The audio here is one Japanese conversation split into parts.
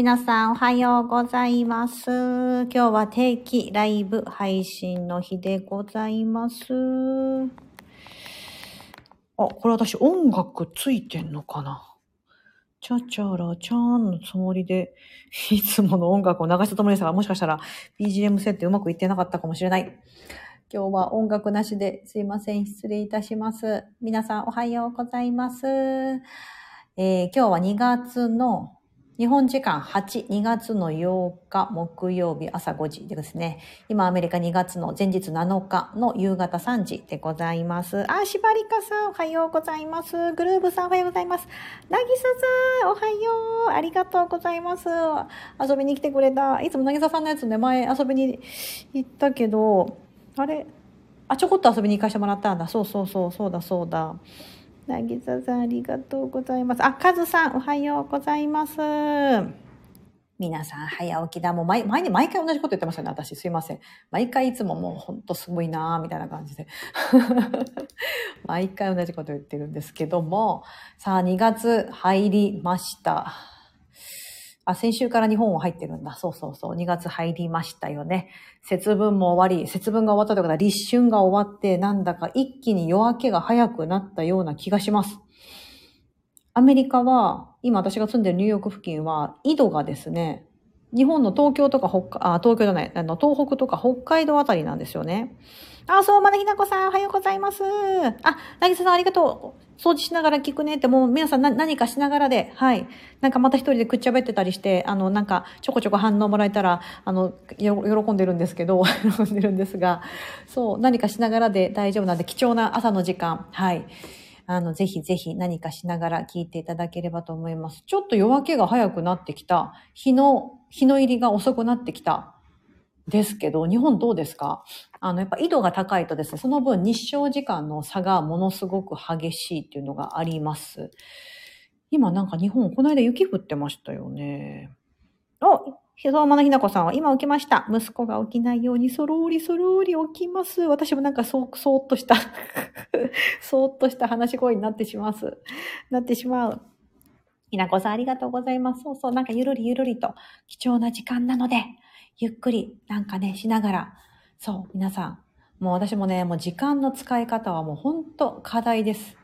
皆さんおはようございます。今日は定期ライブ配信の日でございます。あ、これ私音楽ついてんのかな？チャチャラチャーンのつもりで、いつもの音楽を流したつもりでしたが、もしかしたら BGM 設定うまくいってなかったかもしれない。今日は音楽なしですいません。失礼いたします。皆さんおはようございます。えー今日は2月の日本時間8、2月の8日木曜日朝5時ですね、今アメリカ2月の前日7日の夕方3時でございます。あ、しばりかさんおはようございます。グルーブさんおはようございます。なぎささんおはよう。ありがとうございます。遊びに来てくれた。いつもなぎささんのやつね、前遊びに行ったけど、あれ？あ、ちょこっと遊びに行かせてもらったんだ。そうそうそう、そうだそうだ。なぎささんありがとうございます。あ、かずさんおはようございます。皆さん早起きだ。もう毎、毎日毎回同じこと言ってましたね。私すいません。毎回いつももうほんとすごいなーみたいな感じで。毎回同じこと言ってるんですけども、さあ2月入りました。あ、先週から日本は入ってるんだ。そうそうそう。2月入りましたよね。節分も終わり、節分が終わったということは立春が終わって、なんだか一気に夜明けが早くなったような気がします。アメリカは、今私が住んでるニューヨーク付近は、緯度がですね、日本の東京とか北、あ、東京じゃない、あの、東北とか北海道あたりなんですよね。あ、そう、まだひなこさん、おはようございます。あ、なぎささん、ありがとう。掃除しながら聞くねって、もう皆さんな何かしながらで、はい。なんかまた一人でくっちゃべってたりして、あの、なんかちょこちょこ反応もらえたら、あの、よ喜んでるんですけど、喜んでるんですが、そう、何かしながらで大丈夫なんで、貴重な朝の時間、はい。あの、ぜひぜひ何かしながら聞いていただければと思います。ちょっと夜明けが早くなってきた。日の、日の入りが遅くなってきた。ですけど、日本どうですか？あの、やっぱ緯度が高いとですね、その分日照時間の差がものすごく激しいっていうのがあります。今なんか日本、この間雪降ってましたよね。おひぞまなひなこさんは今起きました。息子が起きないようにそろーりそろーり起きます。私もなんかそ、そーっとした、そーっとした話し声になってします。なってしまう。ひなこさんありがとうございます。そうそう、なんかゆるりゆるりと貴重な時間なので、ゆっくりなんかね、しながら、そう、皆さん、もう私もね、もう時間の使い方はもう本当課題です。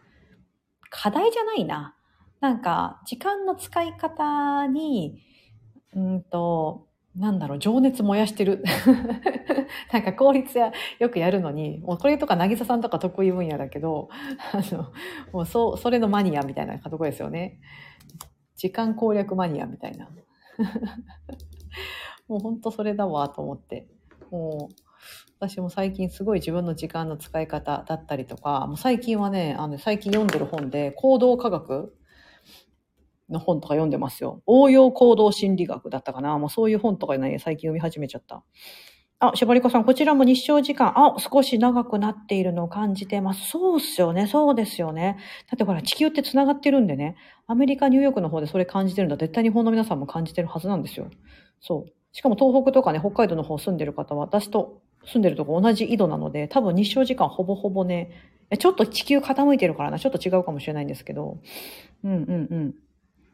課題じゃないな。なんか、時間の使い方に、うんと、なんだろう、情熱燃やしてる。なんか効率やよくやるのに、もうこれとか渚さんとか得意分野だけど、あの、もうそ、それのマニアみたいなとこですよね。時間攻略マニアみたいな。もうほんとそれだわと思って。もう、私も最近すごい自分の時間の使い方だったりとか、もう最近はね、あの、最近読んでる本で、行動科学の本とか読んでますよ。応用行動心理学だったかな。もうそういう本とかね、最近読み始めちゃった。あ、しばりこさん、こちらも日照時間、あ、少し長くなっているのを感じてます。そうっすよね、そうですよね。だってほら、地球って繋がってるんでね、アメリカ、ニューヨークの方でそれ感じてるんだ。絶対日本の皆さんも感じてるはずなんですよ。そう。しかも東北とかね、北海道の方住んでる方は、私と住んでるとこ同じ緯度なので、多分日照時間ほぼほぼね、ちょっと地球傾いてるからな、ちょっと違うかもしれないんですけど。うんうんうん。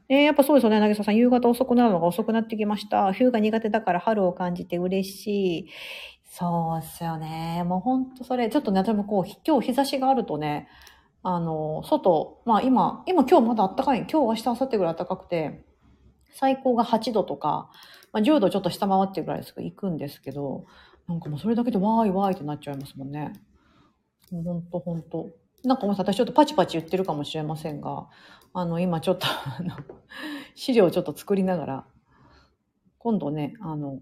えー、やっぱそうですよね、なぎさん。夕方遅くなるのが遅くなってきました。冬が苦手だから春を感じて嬉しい。そうっすよね。もうほんとそれ、ちょっとね、でもこう、今日日差しがあるとね、あの、外、まあ今、今今日まだ暖かい。今日、明日、明後日ぐらい暖かくて、最高が8度とか、まあ、10度ちょっと下回ってるぐらいですけど、行くんですけど、なんかもうそれだけでわーいわーいってなっちゃいますもんね。ほんとほんと。なんかもう私ちょっとパチパチ言ってるかもしれませんが、あの、今ちょっと、資料をちょっと作りながら、今度ね、あの、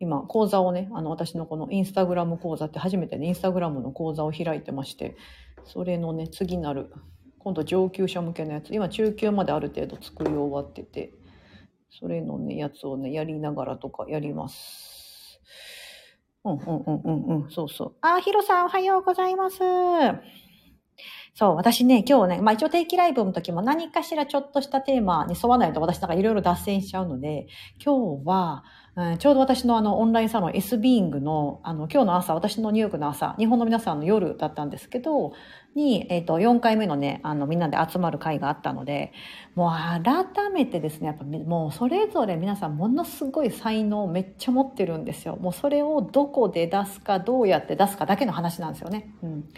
今、講座をね、あの、私のこのインスタグラム講座って初めてね、インスタグラムの講座を開いてまして、それのね、次なる、今度上級者向けのやつ、今中級まである程度作り終わってて、それのね、やつをね、やりながらとかやります。うんうんうんうんうん、そうそう。あ、ヒロさんおはようございます。そう、私ね、今日ね、まあ一応定期ライブの時も何かしらちょっとしたテーマに沿わないと私なんかいろいろ脱線しちゃうので、今日は、うん、ちょうど私のあのオンラインサロン S ビーイングのあの今日の朝、私のニューヨークの朝、日本の皆さんの夜だったんですけど、に、えっ、と、4回目のね、あの、みんなで集まる会があったので、もう改めてですね、やっぱもうそれぞれ皆さんものすごい才能をめっちゃ持ってるんですよ。もうそれをどこで出すか、どうやって出すかだけの話なんですよね。うん。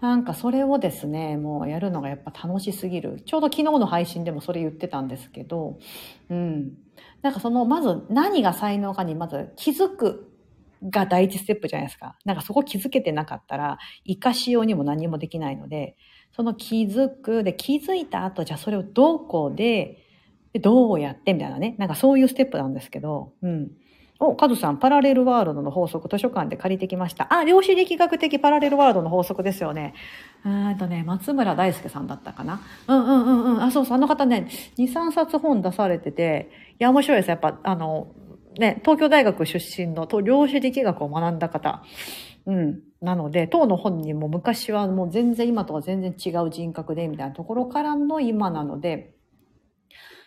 なんかそれをですね、もうやるのがやっぱ楽しすぎる。ちょうど昨日の配信でもそれ言ってたんですけど、うん。なんかその、まず何が才能かにまず気づくが第一ステップじゃないですか。なんかそこ気づけてなかったら、活かしようにも何もできないので、その気づく、で、気づいた後、じゃあそれをどこで、どうやってみたいなね。なんかそういうステップなんですけど、うん。お、カズさん、パラレルワールドの法則、図書館で借りてきました。あ、量子力学的パラレルワールドの法則ですよね。うんとね、松村大輔さんだったかな。うんうんうんうん。あ、そうそう、あの方ね、2、3冊本出されてて、いや、面白いです。やっぱ、あの、ね、東京大学出身の量子力学を学んだ方。うん。なので、当の本人も昔はもう全然今とは全然違う人格でみたいなところからの今なので、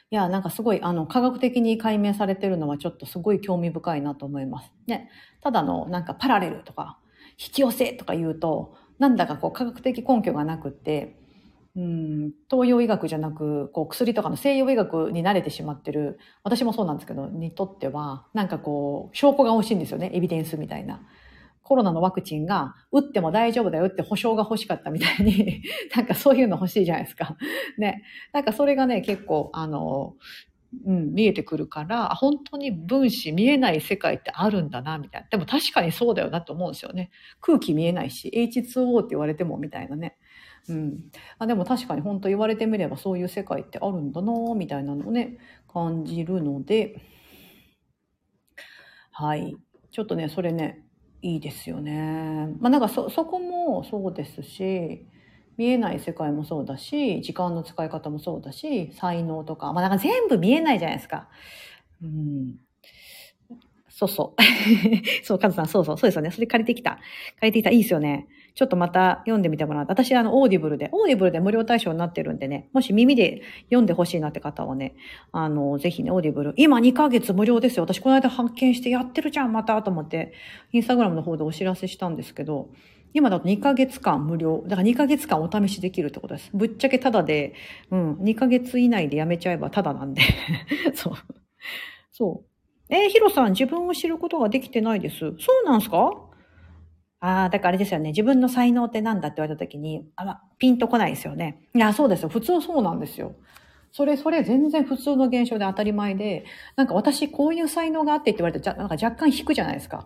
いや、なんかすごい、あの、科学的に解明されてるのはちょっとすごい興味深いなと思います。ね。ただの、なんかパラレルとか、引き寄せとか言うと、なんだかこう科学的根拠がなくって、うん、東洋医学じゃなく、こう薬とかの西洋医学に慣れてしまってる、私もそうなんですけど、にとっては、なんかこう、証拠が欲しいんですよね、エビデンスみたいな。コロナのワクチンが打っても大丈夫だよって保証が欲しかったみたいに、なんかそういうの欲しいじゃないですか。ね。なんかそれがね、結構、あの、うん、見えてくるから、本当に分子見えない世界ってあるんだな、みたいな。でも確かにそうだよなと思うんですよね。空気見えないし、H2O って言われてもみたいなね。うん。あでも確かに本当言われてみればそういう世界ってあるんだなみたいなのをね、感じるので、はい。ちょっとね、それね、いいですよね。まあなんかそ、こもそうですし、見えない世界もそうだし、時間の使い方もそうだし、才能とか、まあなんか全部見えないじゃないですか。うん。そうそう。そう、カズさん、そうそう、そうですよね。それ借りてきた。借りてきた。いいですよね。ちょっとまた読んでみてもらう。私、あの、 Audible で、 Audible で無料対象になってるんでね、もし耳で読んでほしいなって方はね、あの、ぜひね、 Audible。今2ヶ月無料ですよ。私、この間発見してやってるじゃん、また、と思って、インスタグラムの方でお知らせしたんですけど、今だと2ヶ月間無料。だから2ヶ月間お試しできるってことです。ぶっちゃけタダで、うん、2ヶ月以内でやめちゃえばタダなんで。そう。そう。えー、ヒロさん、自分を知ることができてないです。そうなんすか？ああ、だからあれですよね。自分の才能って何だって言われた時に、あら、ピンとこないですよね。いや、そうですよ。普通そうなんですよ。それ、それ全然普通の現象で当たり前で、なんか私こういう才能があってって言われて、なんか若干引くじゃないですか。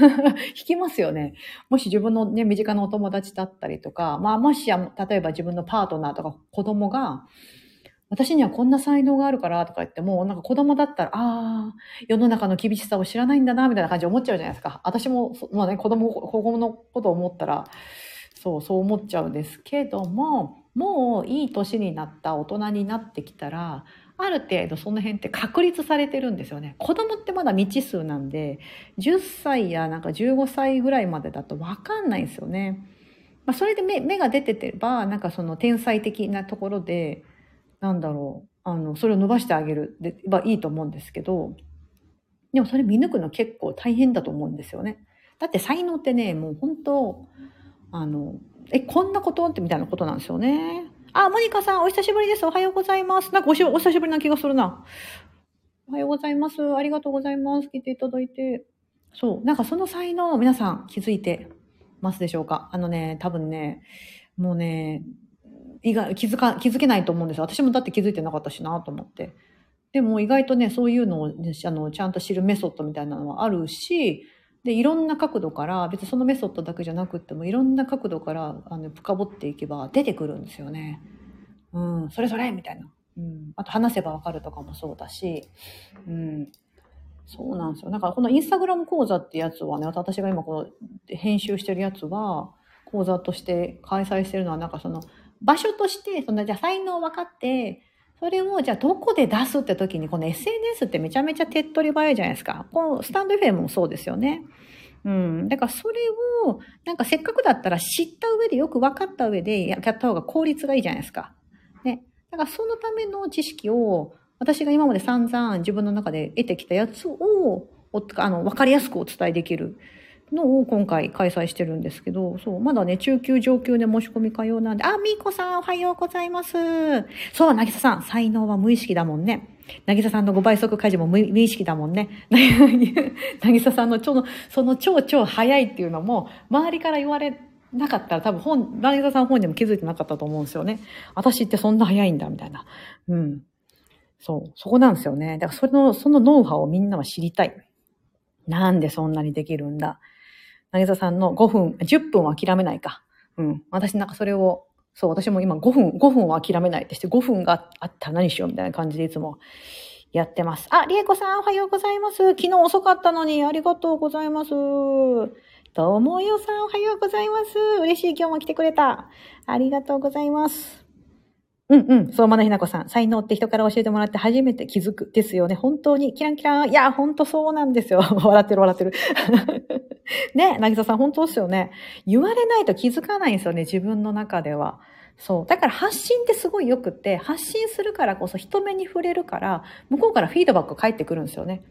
引きますよね。もし自分のね、身近なお友達だったりとか、まあもしや、例えば自分のパートナーとか子供が、私にはこんな才能があるからとか言っても、なんか子供だったら、ああ、世の中の厳しさを知らないんだな、みたいな感じで思っちゃうじゃないですか。私も、まあね、子供、子供のことを思ったら、そう、そう思っちゃうんですけども、もういい年になった大人になってきたら、ある程度その辺って確立されてるんですよね。子供ってまだ未知数なんで、10歳やなんか15歳ぐらいまでだとわかんないんですよね。まあ、それで目目が出ててば、なんかその天才的なところで、なんだろう、あの、それを伸ばしてあげるで、はいいと思うんですけど、でもそれ見抜くの結構大変だと思うんですよね。だって才能ってね、もう本当、あの、え、こんなことってみたいなことなんですよね。あ、モニカさん、お久しぶりです。おはようございます。なんかおしお久しぶりな気がするな。おはようございます。ありがとうございます。聞いていただいて。そう。なんかその才能、皆さん気づいてますでしょうか？あのね、多分ね、もうね、意外、気づか、気づけないと思うんです。私もだって気づいてなかったしなと思って。でも意外とね、そういうのを、ね、あの、ちゃんと知るメソッドみたいなのはあるし、で、いろんな角度から、別にそのメソッドだけじゃなくっても、いろんな角度から、あの、深掘っていけば出てくるんですよね。うん、それそれみたいな。うん。あと話せばわかるとかもそうだし、うん。そうなんですよ。だからこのインスタグラム講座ってやつはね、私が今この編集してるやつは、講座として開催してるのは、なんかその、場所として、その、じゃあ才能を分かって、それをじゃあどこで出すって時に、この SNS ってめちゃめちゃ手っ取り早いじゃないですか。このスタンド FM もそうですよね。うん。だからそれを、なんかせっかくだったら知った上でよく分かった上でやった方が効率がいいじゃないですか。ね。だからそのための知識を、私が今まで散々自分の中で得てきたやつを、あの、わかりやすくお伝えできるのを今回開催してるんですけど、そう、まだね、中級上級で申し込み可用なんで、あ、みーこさんおはようございます。そう、なぎささん、才能は無意識だもんね。なぎささんの5倍速家事も無意識だもんね。なぎささんのちょその超超早いっていうのも、周りから言われなかったら多分本、なぎささん本人も気づいてなかったと思うんですよね。私ってそんな早いんだ、みたいな。うん。そう、そこなんですよね。だからそれの、そのノウハウをみんなは知りたい。なんでそんなにできるんだ。なぎささんの5分、10分は諦めないか。うん。私なんかそれを、そう、私も今5分、5分は諦めないってして、5分があったら何しようみたいな感じでいつもやってます。あ、りえこさんおはようございます。昨日遅かったのにありがとうございます。ともよさんおはようございます。嬉しい今日も来てくれた。ありがとうございます。うんうん。そう、まなひなこさん。才能って人から教えてもらって初めて気づく。ですよね。本当に、キランキラン。いや、本当そうなんですよ。笑ってる笑ってる。ね、なぎささん、本当ですよね。言われないと気づかないんですよね、自分の中では。そう。だから発信ってすごい良くって、発信するからこそ人目に触れるから、向こうからフィードバック返ってくるんですよね。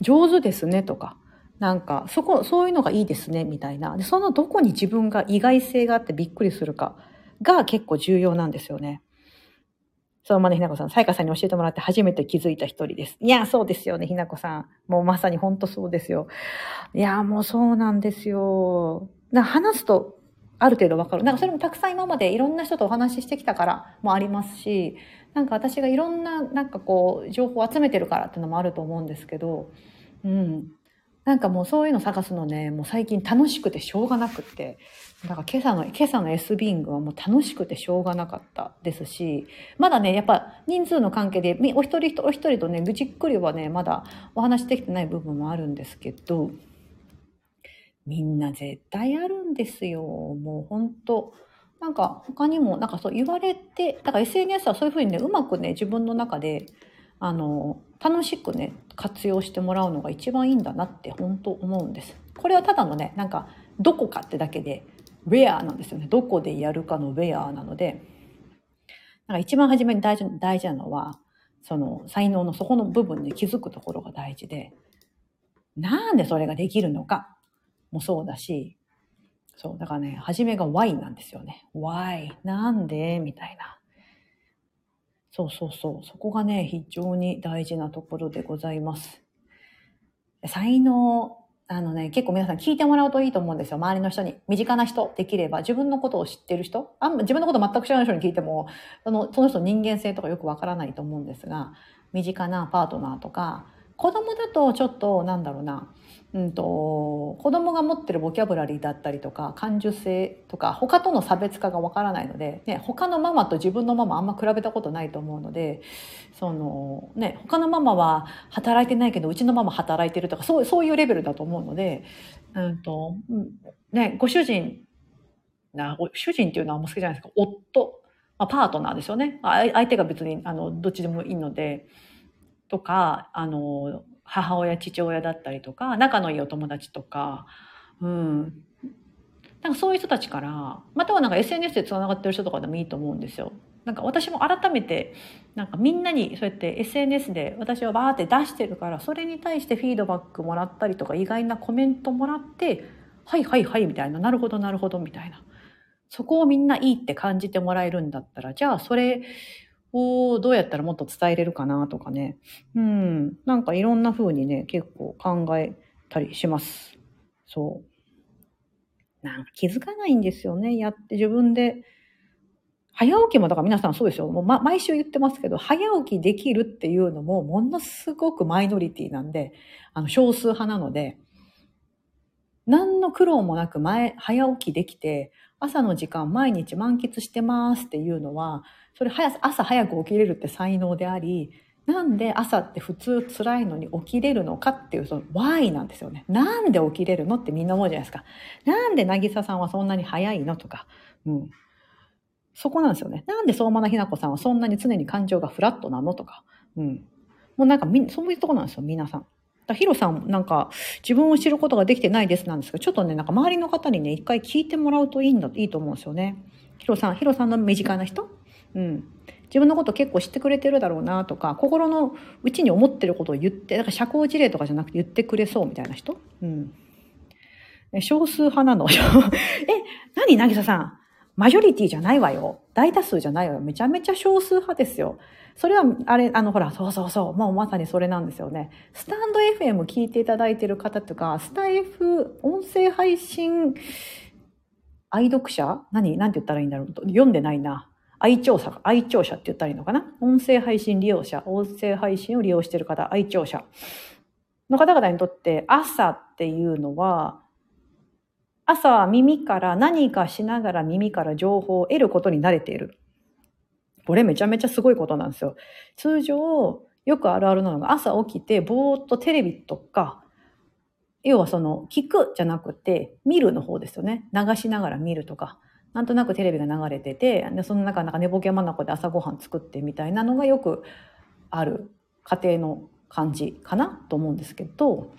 上手ですね、とか。なんか、そこ、そういうのがいいですね、みたいな。で、そのどこに自分が意外性があってびっくりするかが結構重要なんですよね。そう、まねひなこさん、さやかさんに教えてもらって初めて気づいた一人です。いや、そうですよね、ひなこさん。もうまさに本当そうですよ。いや、もうそうなんですよ。な話すと、ある程度わかる。なんかそれもたくさん今までいろんな人とお話ししてきたからもありますし、なんか私がいろんな、なんかこう、情報を集めてるからっていうのもあると思うんですけど、うん。なんかもうそういうの探すのね、もう最近楽しくてしょうがなくって、だから今朝の、今朝の S ビングはもう楽しくてしょうがなかったですし、まだね、やっぱ人数の関係で、お一人お一人とね、じっくりはね、まだお話できてない部分もあるんですけど、みんな絶対あるんですよ。もう本当なんか他にも、なんかそう言われて、だから SNS はそういうふうにね、うまくね、自分の中で、あの、楽しくね、活用してもらうのが一番いいんだなって本当思うんです。これはただのね、なんか、どこかってだけで、ウェアなんですよね。どこでやるかのウェアなので、なんか一番初めに大事大事なのは、その才能のそこの部分で気づくところが大事で、なんでそれができるのかもそうだし、そう、だからね、初めが why なんですよね。why? なんで？みたいな。そうそうそう。そこがね、非常に大事なところでございます。才能、あのね、結構皆さん聞いてもらうといいと思うんですよ。周りの人に。身近な人、できれば。自分のことを知ってる人あん自分のこと全く知らない人に聞いても、そのその人の人間性とかよくわからないと思うんですが、身近なパートナーとか、子供だとちょっと、なんだろうな、うんと、子供が持ってるボキャブラリーだったりとか感受性とか他との差別化がわからないので、ね、他のママと自分のママあんま比べたことないと思うのでその、ね、他のママは働いてないけどうちのママ働いてるとかそうそういうレベルだと思うので、うんとね、ご主人な主人っていうのはあんま好きじゃないですか。夫、まあ、パートナーですよね。相手が別にあのどっちでもいいのでとかあの母親、父親だったりとか、仲のいいお友達とか、うん。なんかそういう人たちから、またはなんか SNS で繋がってる人とかでもいいと思うんですよ。なんか私も改めて、なんかみんなにそうやって SNS で私はバーって出してるから、それに対してフィードバックもらったりとか、意外なコメントもらって、はいはいはいみたいな、なるほどなるほどみたいな。そこをみんないいって感じてもらえるんだったら、じゃあそれをどうやったらもっと伝えれるかなとかね。うん。なんかいろんな風にね、結構考えたりします。そう。なんか気づかないんですよね。やって自分で。早起きもだから皆さんそうですよ。もう、ま、毎週言ってますけど、早起きできるっていうのもものすごくマイノリティなんで、あの少数派なので、何の苦労もなく前、早起きできて、朝の時間毎日満喫してますっていうのは、それ早朝早く起きれるって才能であり、なんで朝って普通辛いのに起きれるのかっていうその why なんですよね。なんで起きれるのってみんな思うじゃないですか。なんで渚さんはそんなに早いのとか。うん。そこなんですよね。なんで相馬なひなこさんはそんなに常に感情がフラットなのとか。うん。もうなんかみ、そういうとこなんですよ、皆さん。だヒロさんなんか自分を知ることができてないですなんですけど、ちょっとね、なんか周りの方にね、一回聞いてもらうといいんだ、いいと思うんですよね。ヒロさん、ヒロさんの身近な人？うん。自分のこと結構知ってくれてるだろうなとか心の内に思ってることを言ってだから社交辞令とかじゃなくて言ってくれそうみたいな人、うん、少数派なの？え何渚さん？マジョリティじゃないわよ。大多数じゃないわよ。めちゃめちゃ少数派ですよ。それは、あれ、あの、ほら、そうそうそう、もうまさにそれなんですよね。スタンド FM 聞いていただいてる方とか、スタイフ音声配信愛読者？何？何て言ったらいいんだろう。読んでないな。愛聴者、愛聴者って言ったらいいのかな？音声配信利用者、音声配信を利用してる方、愛聴者。の方々にとって朝っていうのは、朝は耳から何かしながら耳から情報を得ることに慣れている。これめちゃめちゃすごいことなんですよ。通常、よくあるあるなのが朝起きてぼーっとテレビとか、要はその聞くじゃなくて見るの方ですよね。流しながら見るとか。なんとなくテレビが流れてて、その中なんか寝ぼけまなこで朝ごはん作ってみたいなのがよくある家庭の感じかなと思うんですけど、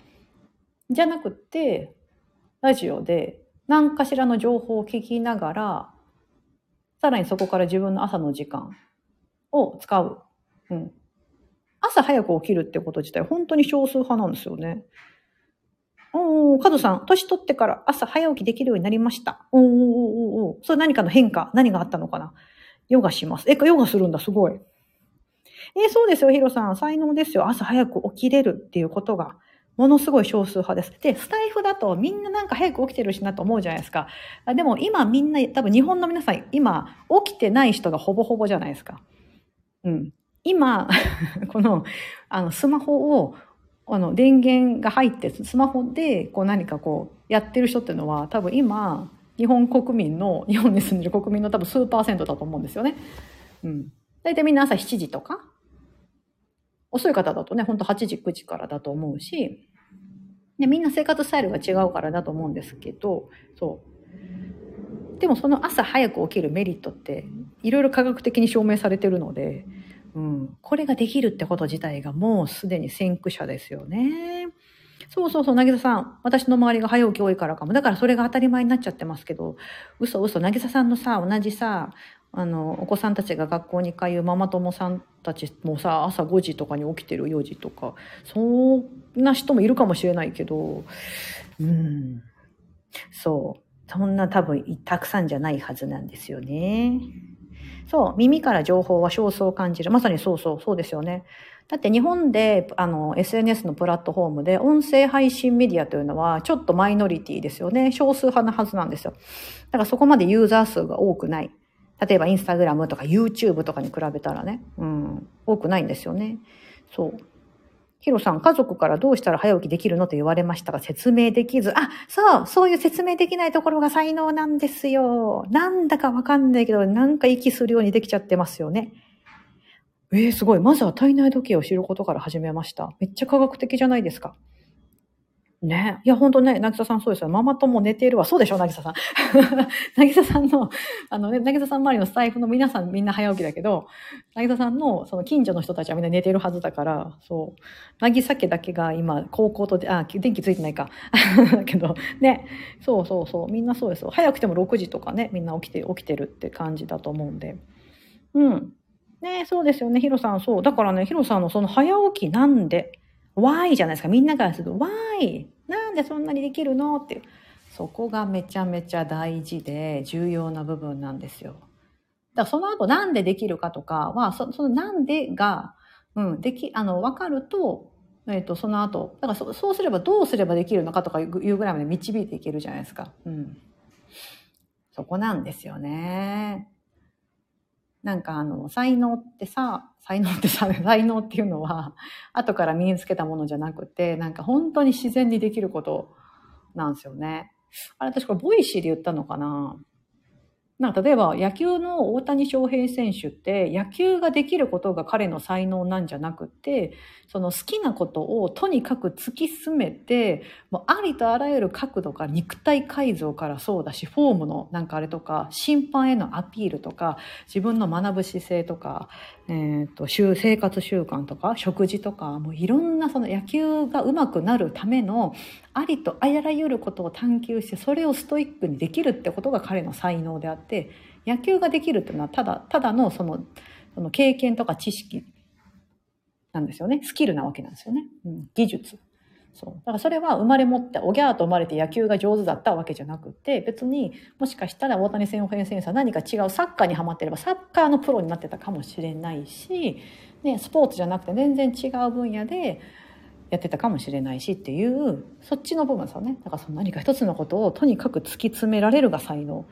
じゃなくて、ラジオで何かしらの情報を聞きながら、さらにそこから自分の朝の時間を使う。うん。朝早く起きるってこと自体本当に少数派なんですよね。おー、カズさん、年取ってから朝早起きできるようになりました。おーおーおおそれ何かの変化何があったのかな？ヨガします。え、ヨガするんだ、すごい。えそうですよ、ヒロさん。才能ですよ。朝早く起きれるっていうことが。ものすごい少数派です。で、スタイフだとみんななんか早く起きてるしなと思うじゃないですか。でも今みんな、多分日本の皆さん、今起きてない人がほぼほぼじゃないですか。うん。今、この、あの、スマホを、あの、電源が入って、スマホで、こう何かこう、やってる人っていうのは、多分今、日本国民の、日本に住んでる国民の多分数パーセントだと思うんですよね。うん。大体みんな朝7時とか、遅い方だとね、ほんと8時、9時からだと思うし、で、みんな生活スタイルが違うからだと思うんですけど、そう。でもその朝早く起きるメリットって、いろいろ科学的に証明されてるので、うん、これができるってこと自体がもうすでに先駆者ですよね。そうそうそう、なぎささん。私の周りが早起き多いからかも。だからそれが当たり前になっちゃってますけど、嘘嘘、なぎささんのさ、同じさ、あの、お子さんたちが学校に通うママ友さんたちもさ、朝5時とかに起きてる4時とか、そんな人もいるかもしれないけど、うん、そう。そんな多分たくさんじゃないはずなんですよね。そう、耳から情報は少数を感じる。まさにそうそう、そうですよね。だって日本であの SNS のプラットフォームで音声配信メディアというのはちょっとマイノリティですよね。少数派なはずなんですよ。だからそこまでユーザー数が多くない。例えばインスタグラムとか YouTube とかに比べたらね、うん、多くないんですよね。そう。ヒロさん、家族からどうしたら早起きできるのと言われましたが、説明できず、あ、そう、そういう説明できないところが才能なんですよ。なんだかわかんないけど、なんか息するようにできちゃってますよね。えー、すごい。まずは体内時計を知ることから始めました。めっちゃ科学的じゃないですか。ね。いや、ほんとね、なぎささんそうですよ。ママ友寝ているわ。そうでしょ、なぎささん。なぎささんの、あのね、なぎささん周りのスタイフの皆さんみんな早起きだけど、なぎささんのその近所の人たちはみんな寝ているはずだから、そう。なぎさ家だけが今、高校と、あ、電気ついてないか。だけど、ね。そうそうそう。みんなそうですよ。早くても6時とかね、みんな起きて、起きてるって感じだと思うんで。うん。ねそうですよね、ヒロさん。そう。だからね、ヒロさんのその早起きなんで、why? じゃないですか。みんなからすると why? なんでそんなにできるの？っていう。そこがめちゃめちゃ大事で重要な部分なんですよ。だからその後なんでできるかとかは、そのなんでが、うん、でき、あの、わかると、えっ、ー、と、その後、だからそうすればどうすればできるのかとかいうぐらいまで導いていけるじゃないですか。うん。そこなんですよね。なんかあの、才能ってさ、才能ってさ、才能っていうのは、後から身につけたものじゃなくて、なんか本当に自然にできることなんですよね。あれ、私これ Voicy で言ったのかな？な例えば野球の大谷翔平選手って野球ができることが彼の才能なんじゃなくてその好きなことをとにかく突き進めてもうありとあらゆる角度から肉体改造からそうだしフォームのなんかあれとか審判へのアピールとか自分の学ぶ姿勢とか、えーと、生活習慣とか食事とかもういろんなその野球がうまくなるためのありとあらゆることを探求してそれをストイックにできるってことが彼の才能であって野球ができるっていうのはただただのそのその経験とか知識なんですよね。スキルなわけなんですよね。うん、技術。そう。だからそれは生まれ持って、おぎゃーと生まれて野球が上手だったわけじゃなくて、別にもしかしたら大谷先生は何か違うサッカーにはまってればサッカーのプロになってたかもしれないし、ね、スポーツじゃなくて全然違う分野でやってたかもしれないしっていう、そっちの部分ですよね。だからその何か一つのことをとにかく突き詰められるが才能。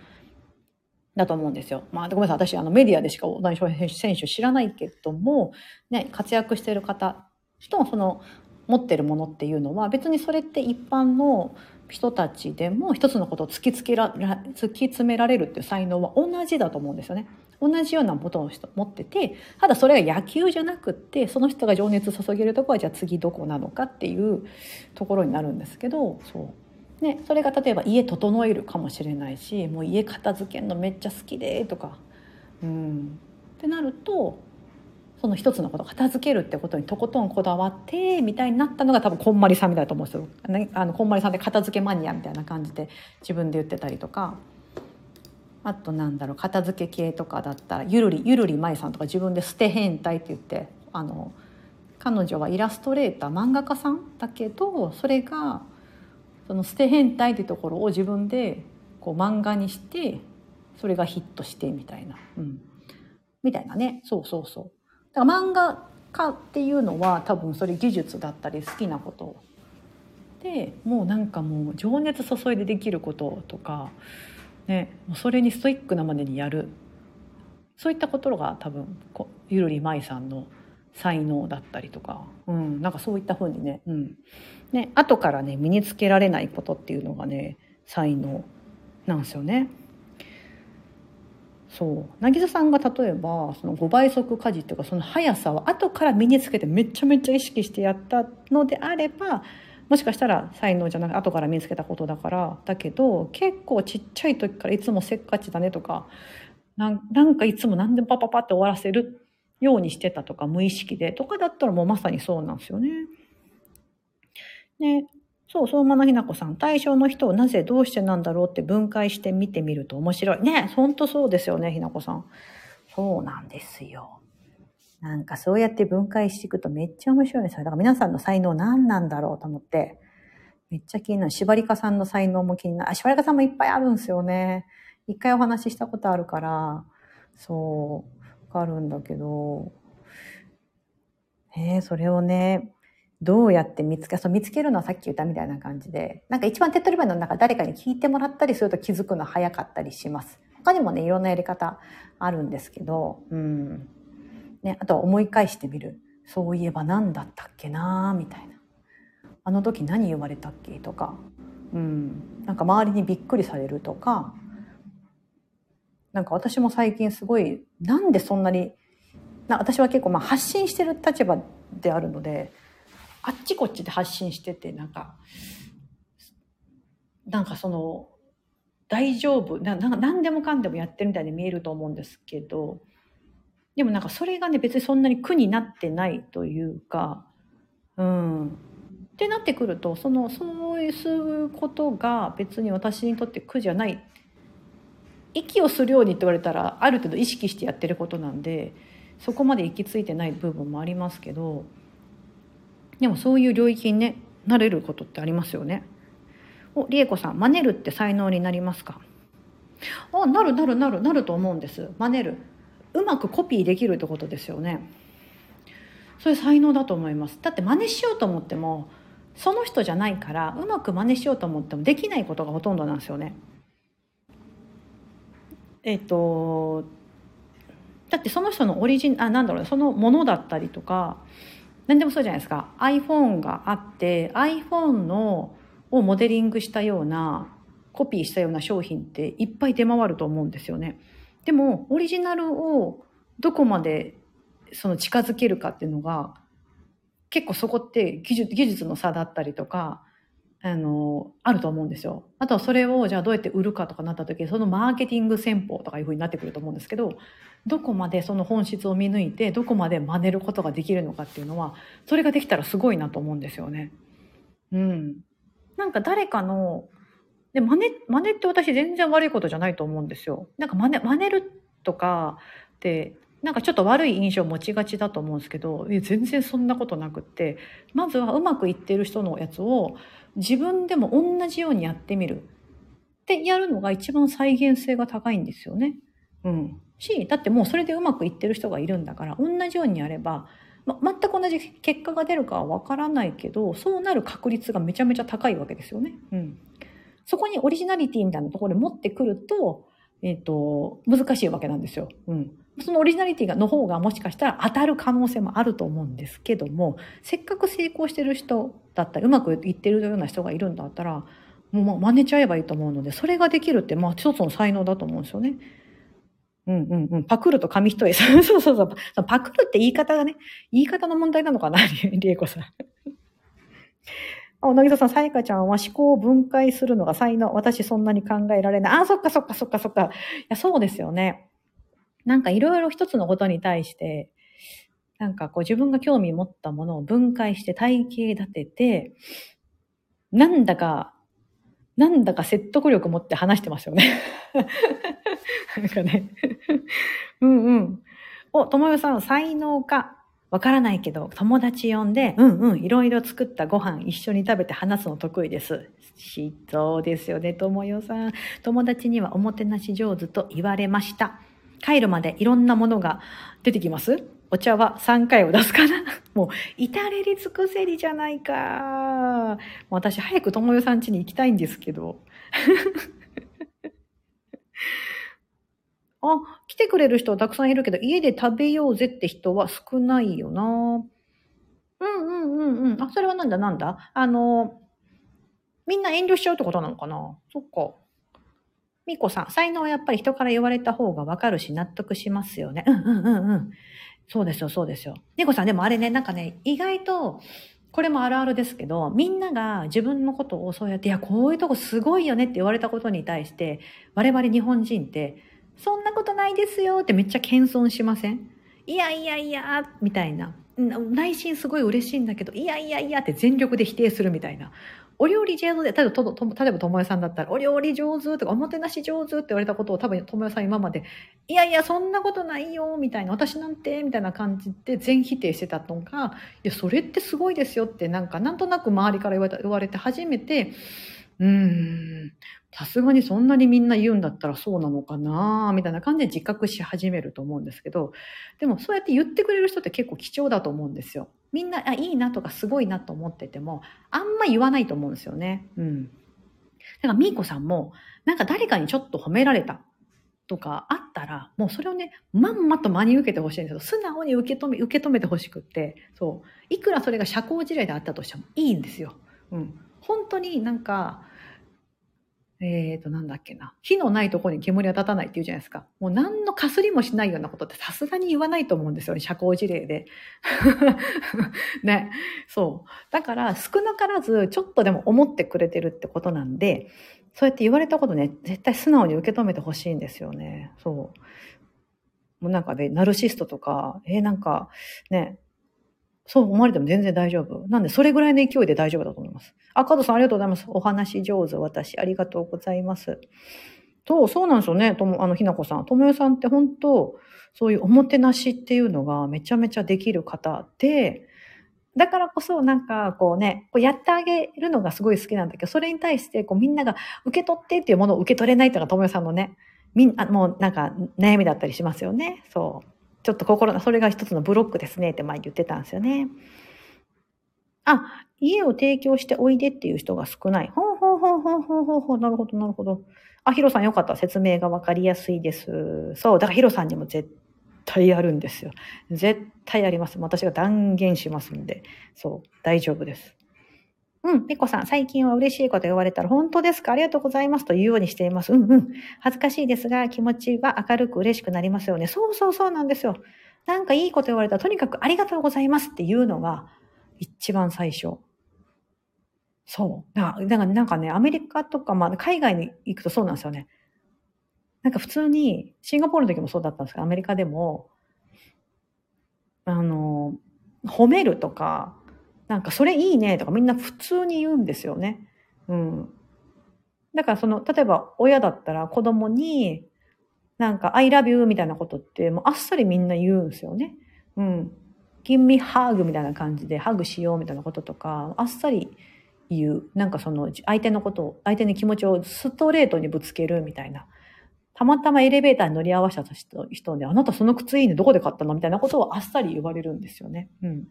だと思うんですよ。まあ、ごめんなさい。私、あの、メディアでしか大谷翔平選手知らないけども、ね、活躍している方と、その、持ってるものっていうのは別にそれって一般の人たちでも一つのことを突きつけら突き詰められるっていう才能は同じだと思うんですよね。同じようなことを持っててただそれが野球じゃなくってその人が情熱注げるとこはじゃあ次どこなのかっていうところになるんですけどそう。ね、それが例えば家整えるかもしれないしもう家片付けるのめっちゃ好きでとか、うん、ってなるとその一つのこと片付けるってことにとことんこだわってみたいになったのが多分こんまりさんみたいだと思うんですよ。あのこんまりさんって片付けマニアみたいな感じで自分で言ってたりとか。あとなんだろう片付け系とかだったらゆるりゆるりまいさんとか自分で捨て変態って言ってあの彼女はイラストレーター漫画家さんだけどそれがその捨て変態っていうところを自分でこう漫画にしてそれがヒットしてみたいな、うん、みたいなね。そうそうそう。だから漫画家っていうのは多分それ技術だったり好きなことでもうなんかもう情熱注いでできることとか、ね、それにストイックなまでにやる。そういったことが多分ゆるりまいさんの才能だったりとか、うん、なんかそういったふうにね,、うん、ね後からね身につけられないことっていうのがね才能なんですよね。そう渚さんが例えばその5倍速家事っていうかその速さを後から身につけてめちゃめちゃ意識してやったのであればもしかしたら才能じゃなくて後から身につけたことだからだけど結構ちっちゃい時からいつもせっかちだねとかなんかいつも何でもパパパって終わらせるようにしてたとか無意識でとかだったらもうまさにそうなんですよね。ねそう、相馬のひなこさん。対象の人をなぜどうしてなんだろうって分解して見てみると面白い。ね、ほんとそうですよね、ひなこさん。そうなんですよ。なんかそうやって分解していくとめっちゃ面白いですよ。だから皆さんの才能何なんだろうと思って。めっちゃ気になる。縛りかさんの才能も気になる。あ、縛りかさんもいっぱいあるんですよね。一回お話ししたことあるから、そう、わかるんだけど、えー、それをね、どうやって見つけ、そう見つけるのはさっき言ったみたいな感じで、なんか一番手っ取り早いの中誰かに聞いてもらったりすると気づくの早かったりします。他にもね、いろんなやり方あるんですけど、うん。ね、あとは思い返してみる。そういえば何だったっけなみたいな。あの時何言われたっけとか、うん。なんか周りにびっくりされるとか、なんか私も最近すごい、なんでそんなに、な私は結構まあ発信してる立場であるので、あっちこっちで発信してて、なんか、なんかその、大丈夫なな何でもかんでもやってるみたいに見えると思うんですけど、でもなんかそれがね、別にそんなに苦になってないというか、うん。ってなってくると、その、そういうことが別に私にとって苦じゃない。息をするようにって言われたら、ある程度意識してやってることなんで、そこまで行き着いてない部分もありますけど、でもそういう領域にね、なれることってありますよね。お、りえこさん、真似るって才能になりますか？あ、なるなるなるなると思うんです。真似る。うまくコピーできるってことですよね。そういう才能だと思います。だって真似しようと思っても、その人じゃないから、うまく真似しようと思ってもできないことがほとんどなんですよね。えっ、と、だってその人のオリジン、あ、なんだろう、そのものだったりとか、何でもそうじゃないですか iPhone があって iPhone のをモデリングしたようなコピーしたような商品っていっぱい出回ると思うんですよね。でもオリジナルをどこまでその近づけるかっていうのが結構そこって技術技術の差だったりとかあのあると思うんですよ。あとはそれをじゃあどうやって売るかとかなった時そのマーケティング戦法とかいうふうになってくると思うんですけどどこまでその本質を見抜いてどこまで真似ることができるのかっていうのはそれができたらすごいなと思うんですよね。うん。なんか誰かので真似真似って私全然悪いことじゃないと思うんですよ。なんか真似真似るとかってなんかちょっと悪い印象を持ちがちだと思うんですけど、全然そんなことなくって、まずはうまくいってる人のやつを自分でも同じようにやってみる。ってやるのが一番再現性が高いんですよね。うん。し、だってもうそれでうまくいってる人がいるんだから、同じようにやれば、ま、全く同じ結果が出るかはわからないけど、そうなる確率がめちゃめちゃ高いわけですよね。うん。そこにオリジナリティみたいなところで持ってくると、えっ、ー、と、難しいわけなんですよ。うん。そのオリジナリティの方がもしかしたら当たる可能性もあると思うんですけども、せっかく成功してる人だったり、うまくいってるような人がいるんだったら、もう真似ちゃえばいいと思うので、それができるって、まあ一つの才能だと思うんですよね。うんうんうん。パクると紙一重。そうそうそう。パクるって言い方がね、言い方の問題なのかな、りえこさん。あ、なぎささん、さやかちゃんは思考を分解するのが才能。私そんなに考えられない。あ、そっかそっかそっかそっか。いや、そうですよね。なんかいろいろ一つのことに対して、なんかこう自分が興味持ったものを分解して体系立てて、なんだかなんだか説得力持って話してますよね。なんかね。うんうん。お、ともよさん、才能か。わからないけど、友達呼んで、うんうん、いろいろ作ったご飯一緒に食べて話すの得意です。し、そうですよね、ともよさん。友達にはおもてなし上手と言われました。帰るまでいろんなものが出てきますお茶は3回を出すかな もう、至れり尽くせりじゃないか。私、早く友よさん家に行きたいんですけど。あ、来てくれる人はたくさんいるけど、家で食べようぜって人は少ないよな。うんうんうんうん。あ、それはなんだ？なんだ？あの、みんな遠慮しちゃうってことなのかな？そっか。みこさん、才能はやっぱり人から言われた方がわかるし納得しますよね。うんうんうんうん。そうですよ、そうですよ。猫さん、でもあれね、なんかね、意外と、これもあるあるですけど、みんなが自分のことをそうやって、いや、こういうとこすごいよねって言われたことに対して、我々日本人って、そんなことないですよってめっちゃ謙遜しません？いやいやいや、みたいな。内心すごい嬉しいんだけど、いやいやいやって全力で否定するみたいな。お料理上手で、例えば、とと例えば、ともえさんだったら、お料理上手とか、おもてなし上手って言われたことを多分、ともえさん今まで、いやいや、そんなことないよ、みたいな、私なんて、みたいな感じで全否定してたのが、いや、それってすごいですよって、なんか、なんとなく周りから言われた言われて初めて、うーん、さすがにそんなにみんな言うんだったらそうなのかなみたいな感じで自覚し始めると思うんですけど、でもそうやって言ってくれる人って結構貴重だと思うんですよ。みんな、あ、いいなとかすごいなと思ってても、あんま言わないと思うんですよね。うん。だからみーこさんも、なんか誰かにちょっと褒められたとかあったら、もうそれをね、まんまと真に受けてほしいんですけど。素直に受け止め、受け止めてほしくって、そう。いくらそれが社交辞令であったとしてもいいんですよ。うん。本当になんか、えっ、ー、と、なんだっけな。火のないところに煙は立たないって言うじゃないですか。もう何のかすりもしないようなことってさすがに言わないと思うんですよね。社交辞令で。ね。そう。だから少なからずちょっとでも思ってくれてるってことなんで、そうやって言われたことね、絶対素直に受け止めてほしいんですよね。そう。もうなんかね、ナルシストとか、えー、なんかね、そう思われても全然大丈夫。なんで、それぐらいの勢いで大丈夫だと思います。あ、加藤さんありがとうございます。お話上手、私。ありがとうございます。そう、そうなんですよね。とも、あの、ひなこさん。ともよさんって本当、そういうおもてなしっていうのがめちゃめちゃできる方で、だからこそなんかこうね、こうやってあげるのがすごい好きなんだけど、それに対してこうみんなが受け取ってっていうものを受け取れないっていうのがともよさんのね、みんな、もうなんか悩みだったりしますよね。そう。ちょっと心、それが一つのブロックですねって前言ってたんですよね。あ、家を提供しておいでっていう人が少ない。ほうほうほうほうほうほうほう。なるほど、なるほど。あ、ヒロさんよかった。説明がわかりやすいです。そう。だからヒロさんにも絶対あるんですよ。絶対あります。私が断言しますんで。そう。大丈夫です。うん、ピコさん、最近は嬉しいこと言われたら、本当ですか？ありがとうございますと言うようにしています。うんうん。恥ずかしいですが、気持ちは明るく嬉しくなりますよね。そうそうそうなんですよ。なんかいいこと言われたら、とにかくありがとうございますっていうのが、一番最初。そう。だからなんかね、アメリカとか、まあ、海外に行くとそうなんですよね。なんか普通に、シンガポールの時もそうだったんですけど、アメリカでも、あの、褒めるとか、なんかそれいいねとかみんな普通に言うんですよね。うん。だからその、例えば親だったら子供に、なんか、I love you みたいなことって、もうあっさりみんな言うんですよね。うん。give me hug みたいな感じで、ハグしようみたいなこととか、あっさり言う。なんかその、相手のことを、相手の気持ちをストレートにぶつけるみたいな。たまたまエレベーターに乗り合わせた人で、あなたその靴いいね、どこで買ったのみたいなことをあっさり言われるんですよね。うん。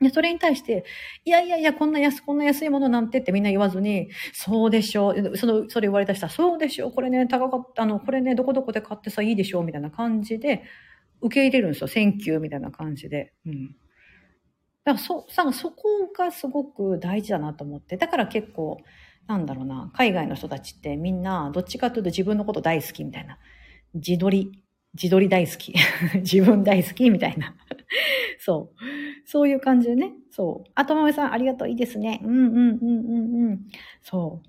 で、それに対して、いやいやいや、こんな安、こんな安いものなんてってみんな言わずに、そうでしょう。その、それ言われた人は、そうでしょう。これね、高かった、あの、これね、どこどこで買ってさ、いいでしょう。みたいな感じで、受け入れるんですよ。 Thank you みたいな感じで。うん。だからそ、さ、そこがすごく大事だなと思って。だから結構、なんだろうな、海外の人たちってみんな、どっちかというと自分のこと大好きみたいな。自撮り、自撮り大好き。自分大好きみたいな。そう。そういう感じでね。そう。あともめさん、ありがとう。いいですね。うんうんうんうんうん。そう。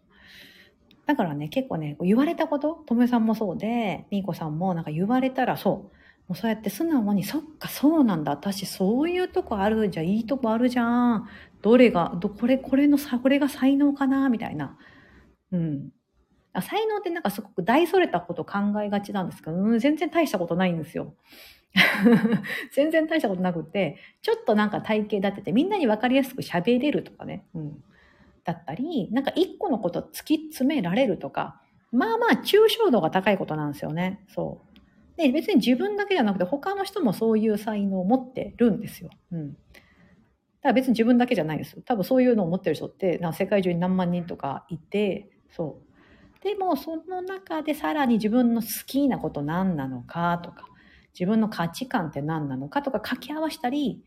だからね、結構ね、言われたこと、ともえさんもそうで、みーこさんもなんか言われたら、そう。もうそうやって素直に、そっか、そうなんだ。私、そういうとこあるじゃん。いいとこあるじゃん。どれが、ど、これ、これのさ、これが才能かな？みたいな。うん。才能ってなんかすごく大それたこと考えがちなんですけど、うん、全然大したことないんですよ。全然大したことなくて、ちょっとなんか体型立ててみんなに分かりやすく喋れるとかね。うん。だったり、なんか一個のこと突き詰められるとか、まあまあ抽象度が高いことなんですよね。そう。で、別に自分だけじゃなくて他の人もそういう才能を持ってるんですよ。うん。だから別に自分だけじゃないですよ。多分そういうのを持ってる人って、な世界中に何万人とかいて、そう。でも、その中でさらに自分の好きなこと何なのかとか、自分の価値観って何なのかとか掛け合わしたり、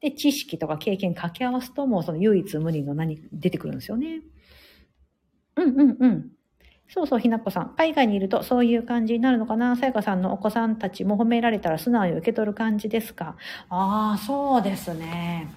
で、知識とか経験掛け合わすともうその唯一無二の何出てくるんですよね。うんうんうん。そうそう、ひなこさん。海外にいるとそういう感じになるのかな？さやかさんのお子さんたちも褒められたら素直に受け取る感じですか？ああ、そうですね。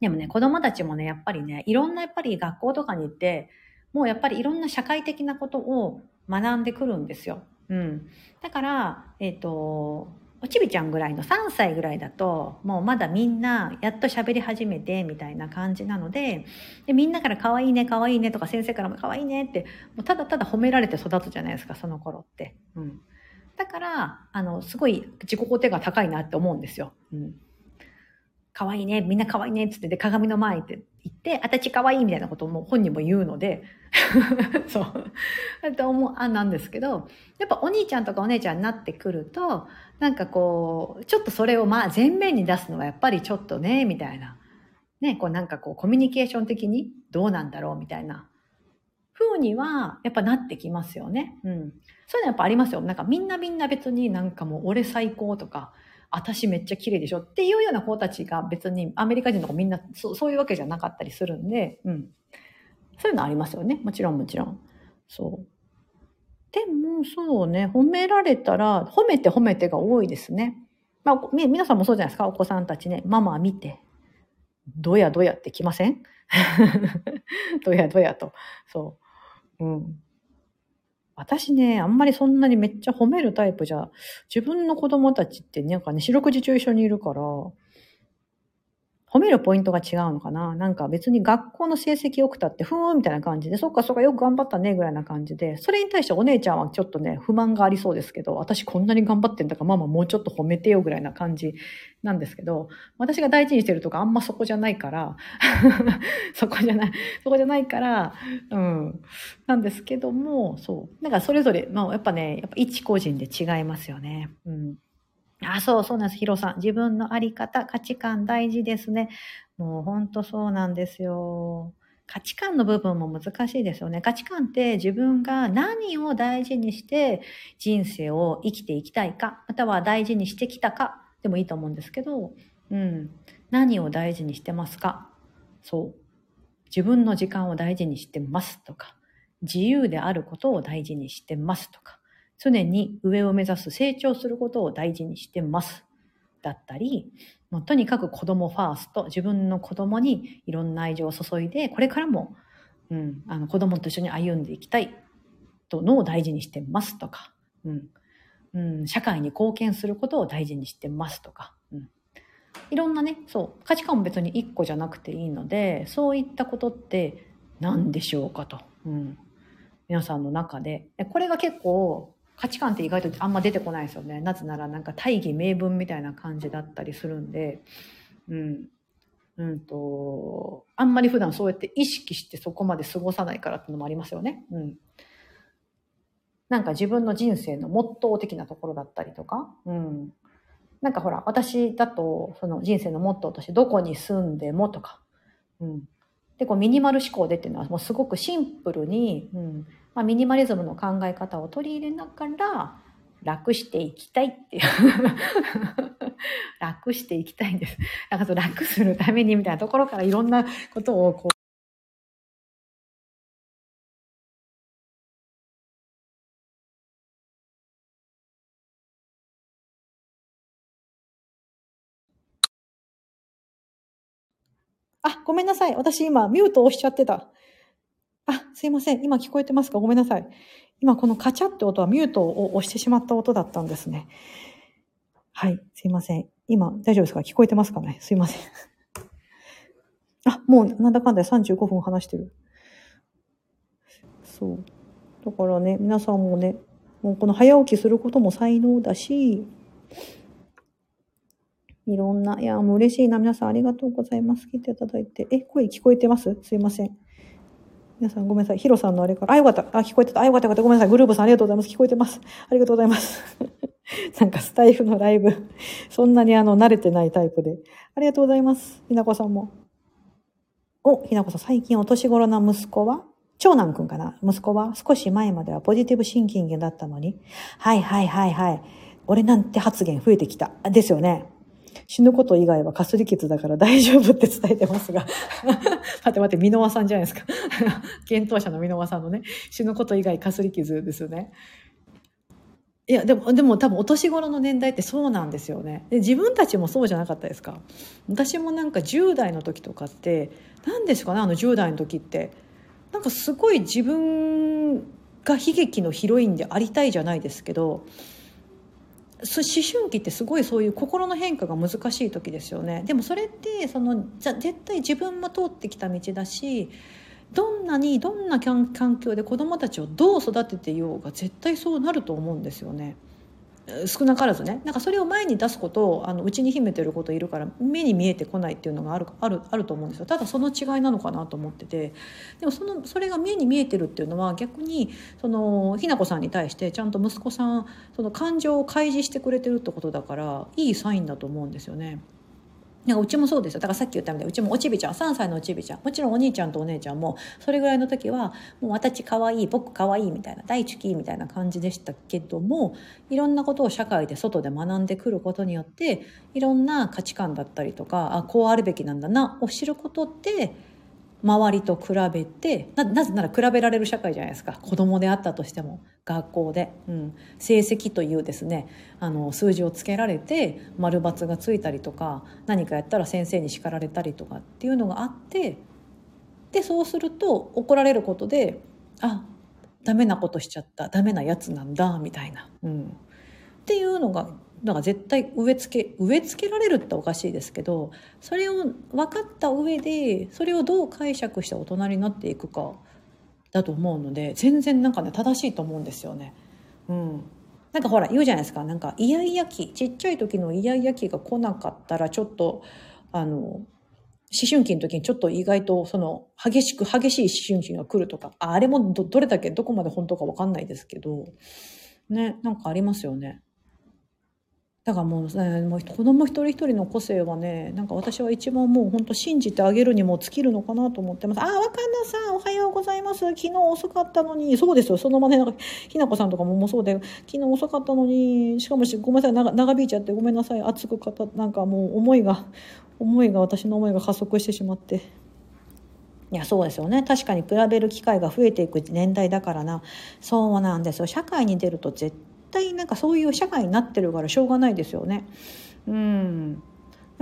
でもね、子供たちもね、やっぱりね、いろんなやっぱり学校とかに行って、もうやっぱりいろんな社会的なことを学んでくるんですよ。うん。だから、えっ、ー、と、おちびちゃんぐらいの3歳ぐらいだと、もうまだみんなやっと喋り始めてみたいな感じなので、でみんなから可愛いね、可愛いねとか先生からも可愛いねって、もうただただ褒められて育つじゃないですか、その頃って。うん。だから、あの、すごい自己肯定が高いなって思うんですよ。うん。可愛いね、みんな可愛いねっつってで鏡の前って言って、あたち可愛いみたいなことも本人も言うので、そう。と思う、あ、なんですけど、やっぱお兄ちゃんとかお姉ちゃんになってくると、なんかこう、ちょっとそれをまあ前面に出すのはやっぱりちょっとね、みたいな。ね、こうなんかこうコミュニケーション的にどうなんだろうみたいな風にはやっぱなってきますよね。うん。そういうのやっぱありますよ。なんかみんなみんな別になんかもう俺最高とか、私めっちゃ綺麗でしょっていうような子たちが別にアメリカ人とかみんなそそういうわけじゃなかったりするんで、うん。そういうのありますよね。もちろんもちろん。そう。でも、そうね、褒められたら、褒めて褒めてが多いですね。まあ、皆さんもそうじゃないですか、お子さんたちね。ママ見て。どやどやってきません？どやどやと。そう。うん。私ね、あんまりそんなにめっちゃ褒めるタイプじゃ、自分の子供たちってなんかね、四六時中一緒にいるから、褒めるポイントが違うのかな？なんか別に学校の成績良くたって、ふーんみたいな感じで、そっかそっかよく頑張ったねぐらいな感じで、それに対してお姉ちゃんはちょっとね、不満がありそうですけど、私こんなに頑張ってんだからママもうちょっと褒めてよぐらいな感じなんですけど、私が大事にしてるとかあんまそこじゃないから、そこじゃない、そこじゃないから、うん、なんですけども、そう。なんかそれぞれ、まあやっぱね、やっぱ一個人で違いますよね。うん。あ、そう、そうなんです。ヒロさん。自分のあり方、価値観大事ですね。もう本当そうなんですよ。価値観の部分も難しいですよね。価値観って自分が何を大事にして人生を生きていきたいか、または大事にしてきたかでもいいと思うんですけど、うん。何を大事にしてますか？そう。自分の時間を大事にしてますとか、自由であることを大事にしてますとか、常に上を目指す成長することを大事にしてます。だったり、もうとにかく子供ファースト、自分の子供にいろんな愛情を注いで、これからも、うん、あの子供と一緒に歩んでいきたいとのを大事にしてますとか、うん、うん、社会に貢献することを大事にしてますとか、うん、いろんなね、そう、価値観も別に一個じゃなくていいので、そういったことって何でしょうかと、うん、皆さんの中で。これが結構価値観って意外とあんま出てこないですよね。なぜならなんか大義名分みたいな感じだったりするんで、うん。うんと、あんまり普段そうやって意識してそこまで過ごさないからっていうのもありますよね。うん。なんか自分の人生のモットー的なところだったりとか、うん。なんかほら、私だと、その人生のモットーとして、どこに住んでもとか、うん。で、こうミニマル思考でっていうのは、もうすごくシンプルに、うん。まあ、ミニマリズムの考え方を取り入れながら、楽していきたいっていう 楽していきたいんです。だから楽するためにみたいなところからいろんなことをこうあ、ごめんなさい。私今ミュート押しちゃってた。あ、すいません。今聞こえてますか？ごめんなさい。今このカチャって音はミュートを押してしまった音だったんですね。はい、すいません。今、大丈夫ですか？聞こえてますかね？すいません。あ、もうなんだかんだ35分話してる。そう。だからね、皆さんもね、もうこの早起きすることも才能だし、いろんな、いや、もう嬉しいな。皆さんありがとうございます。聞いていただいて。え、声聞こえてます？すいません。皆さんごめんなさい。ヒロさんのあれから。あ、よかった。あ、聞こえてた。あ、よかったよかった。ごめんなさい。グループさんありがとうございます。聞こえてます。ありがとうございます。なんかスタイフのライブ、そんなにあの、慣れてないタイプで。ありがとうございます。ひなこさんも。お、ひなこさん、最近お年頃な息子は？長男くんかな？息子は？少し前まではポジティブシンキングだったのに。はいはいはいはい。俺なんて発言増えてきた。ですよね。死ぬこと以外はかすり傷だから大丈夫って伝えてますが。待って待って、箕輪さんじゃないですか。幻冬者の箕輪さんのね、死ぬこと以外かすり傷ですよね。いや、でも、でも多分お年頃の年代ってそうなんですよね。で、自分たちもそうじゃなかったですか。私もなんか10代の時とかって、何ですかね、あの10代の時って。なんかすごい自分が悲劇のヒロインでありたいじゃないですけど、思春期ってすごいそういう心の変化が難しい時ですよねでもそれってそのじゃ絶対自分も通ってきた道だしどんなにどんな環境で子どもたちをどう育てていようが絶対そうなると思うんですよね。少なからずね。なんかそれを前に出すことをあの内に秘めてることいるから目に見えてこないっていうのがあるあるあると思うんですよ。ただその違いなのかなと思ってて。でもそのそれが目に見えてるっていうのは逆にそのひなこさんに対してちゃんと息子さんその感情を開示してくれてるってことだからいいサインだと思うんですよね。なんかうちもそうですよ。だからさっき言ったみたいに、うちもおちびちゃん、3歳のおちびちゃん。もちろんお兄ちゃんとお姉ちゃんも、それぐらいの時は、もう私可愛い、僕可愛いみたいな、大好きみたいな感じでしたけども、いろんなことを社会で外で学んでくることによって、いろんな価値観だったりとか、あ、こうあるべきなんだな、を知ることって、周りと比べてななぜなら比べられる社会じゃないですか。子供であったとしても学校で、うん、成績というですねあの数字をつけられて丸×がついたりとか何かやったら先生に叱られたりとかっていうのがあってでそうすると怒られることであダメなことしちゃったダメなやつなんだみたいな、うん、っていうのがだから絶対植え付け植え付けられるっておかしいですけどそれを分かった上でそれをどう解釈して大人になっていくかだと思うので全然なんかね正しいと思うんですよね。うん、なんかほら言うじゃないですかなんかイヤイヤ期ちっちゃい時のイヤイヤ期が来なかったらちょっとあの思春期の時にちょっと意外とその激しく激しい思春期が来るとかあれもどどれだけどこまで本当か分かんないですけどねなんかありますよね。だからもう,、ね、もう子供一人一人の個性はねなんか私は一番もう本当信じてあげるにも尽きるのかなと思ってます。ああ若菜さんおはようございます。昨日遅かったのに。そうですよ。そのまねなんかひなこさんとかももそうで昨日遅かったのにしかもごめんなさい。長長引いちゃってごめんなさい。熱く語なんかもう思いが思いが私の思いが加速してしまって。いやそうですよね。確かに比べる機会が増えていく年代だからな。そうなんですよ。社会に出ると絶対なんかそういう社会になってるからしょうがないですよね。うん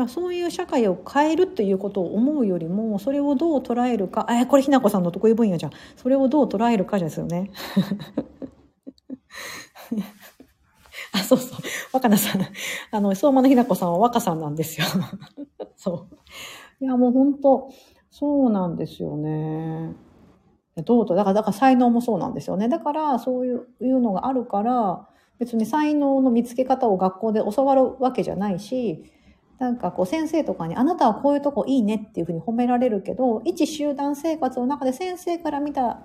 そういう社会を変えるっていうことを思うよりもそれをどう捉えるかえこれひなこさんの得意分野じゃんそれをどう捉えるかですよね。あそうそう若菜さんあの相馬のひなこさんは若さんなんですよ。そういやもう本当そうなんですよね。どうと、だから、だから才能もそうなんですよね。だから、そういういうのがあるから、別に才能の見つけ方を学校で教わるわけじゃないし、なんかこう先生とかに、あなたはこういうとこいいねっていうふうに褒められるけど、一集団生活の中で先生から見た、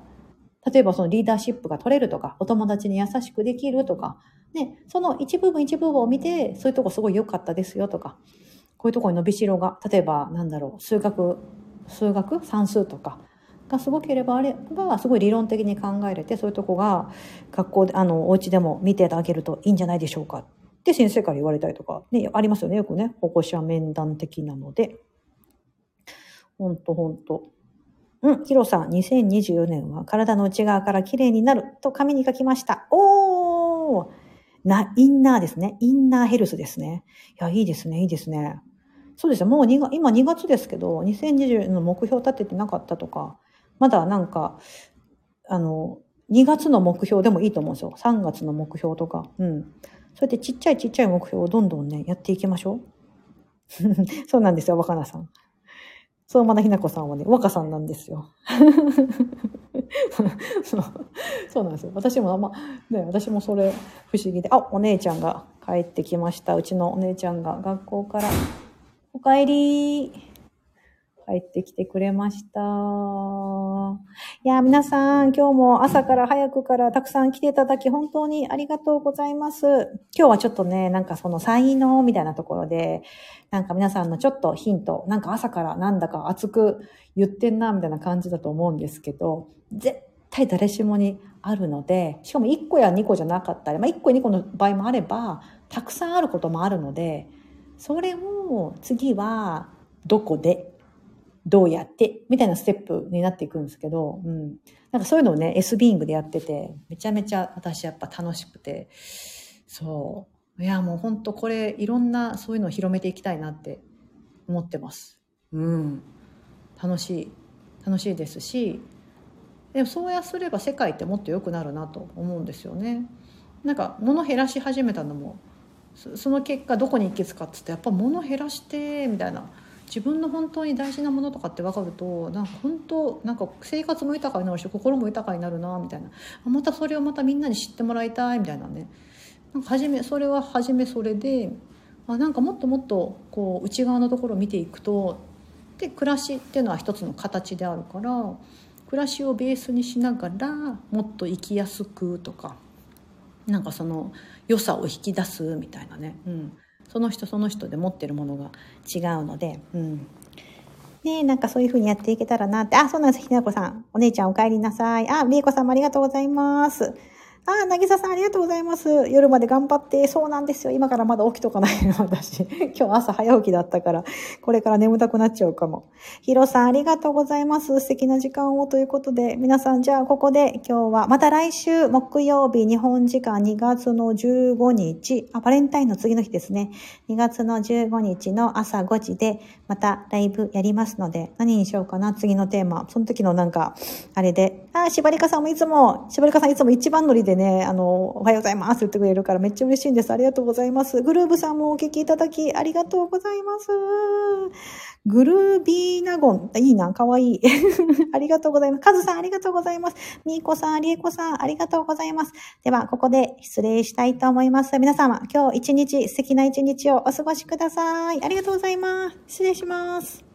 例えばそのリーダーシップが取れるとか、お友達に優しくできるとか、ね、その一部分一部分を見て、そういうとこすごい良かったですよとか、こういうとこに伸びしろが、例えばなんだろう、数学、数学算数とかがすごければあれば、すごい理論的に考えれて、そういうとこが学校で、あの、お家でも見てあげるといいんじゃないでしょうかって先生から言われたりとか、ね、ありますよね、よくね、保護者面談的なので。ほんとほんと。うん、ヒロさん、2024年は体の内側から綺麗になると紙に書きました。おーな、インナーですね。インナーヘルスですね。いや、いいですね、いいですね。そうですね、もう2、今2月ですけど、2024年の目標立ててなかったとか、まだなんか、あの、2月の目標でもいいと思うんですよ。3月の目標とか。うん。そうやってちっちゃいちっちゃい目標をどんどんね、やっていきましょう。そうなんですよ、若菜さん。そう、まなひなこさんはね、若さんなんですよ。そうそうなんですよ。私もあんま、ね、私もそれ不思議で、あ、お姉ちゃんが帰ってきました。うちのお姉ちゃんが学校から、お帰り帰ってきてくれました。いや、皆さん、今日も朝から早くからたくさん来ていただき、本当にありがとうございます。今日はちょっとね、なんかその才能みたいなところで、なんか皆さんのちょっとヒント、なんか朝からなんだか熱く言ってんな、みたいな感じだと思うんですけど、絶対誰しもにあるので、しかも1個や2個じゃなかったり、まあ1個2個の場合もあれば、たくさんあることもあるので、それを次はどこでどうやってみたいなステップになっていくんですけど、うん。なんかそういうのをね、S ビーングでやってて、めちゃめちゃ私やっぱ楽しくて、そう。いや、もうほんとこれ、いろんなそういうのを広めていきたいなって思ってます。うん。楽しい。楽しいですし、でもそうやすれば世界ってもっと良くなるなと思うんですよね。なんか物減らし始めたのも、その結果どこに行き着かっつって、やっぱ物減らして、みたいな。自分の本当に大事なものとかって分かるとなんか本当なんか生活も豊かになるし心も豊かになるなみたいな。またそれをまたみんなに知ってもらいたいみたいなね。なんか初めそれは初めそれであなんかもっともっとこう内側のところを見ていくとで暮らしっていうのは一つの形であるから暮らしをベースにしながらもっと生きやすくとかなんかその良さを引き出すみたいなね、うん、その人その人で持ってるものが違うので、うん。ねえ、なんかそういう風にやっていけたらなって。あ、そうなんです。ひなこさん。お姉ちゃんお帰りなさい。あ、みえこさんもありがとうございます。あ、なぎささんありがとうございます。夜まで頑張って。そうなんですよ。今からまだ起きとかないの、私。今日朝早起きだったから、これから眠たくなっちゃうかも。ひろさんありがとうございます。素敵な時間をということで、皆さんじゃあここで今日は、また来週木曜日、日本時間2月の15日、あ、バレンタインの次の日ですね。2月の15日の朝5時で、またライブやりますので、何にしようかな、次のテーマ。その時のなんか、あれで、あ、しばりかさんもいつも、しばりかさんいつも一番乗りでね、あの、おはようございますって言ってくれるからめっちゃ嬉しいんです。ありがとうございます。グルーブさんもお聞きいただきありがとうございます。グルービーナゴン。いいな、かわいい。ありがとうございます。カズさんありがとうございます。ミーコさん、リエコさんありがとうございます。では、ここで失礼したいと思います。皆様、今日一日、素敵な一日をお過ごしください。ありがとうございます。失礼します。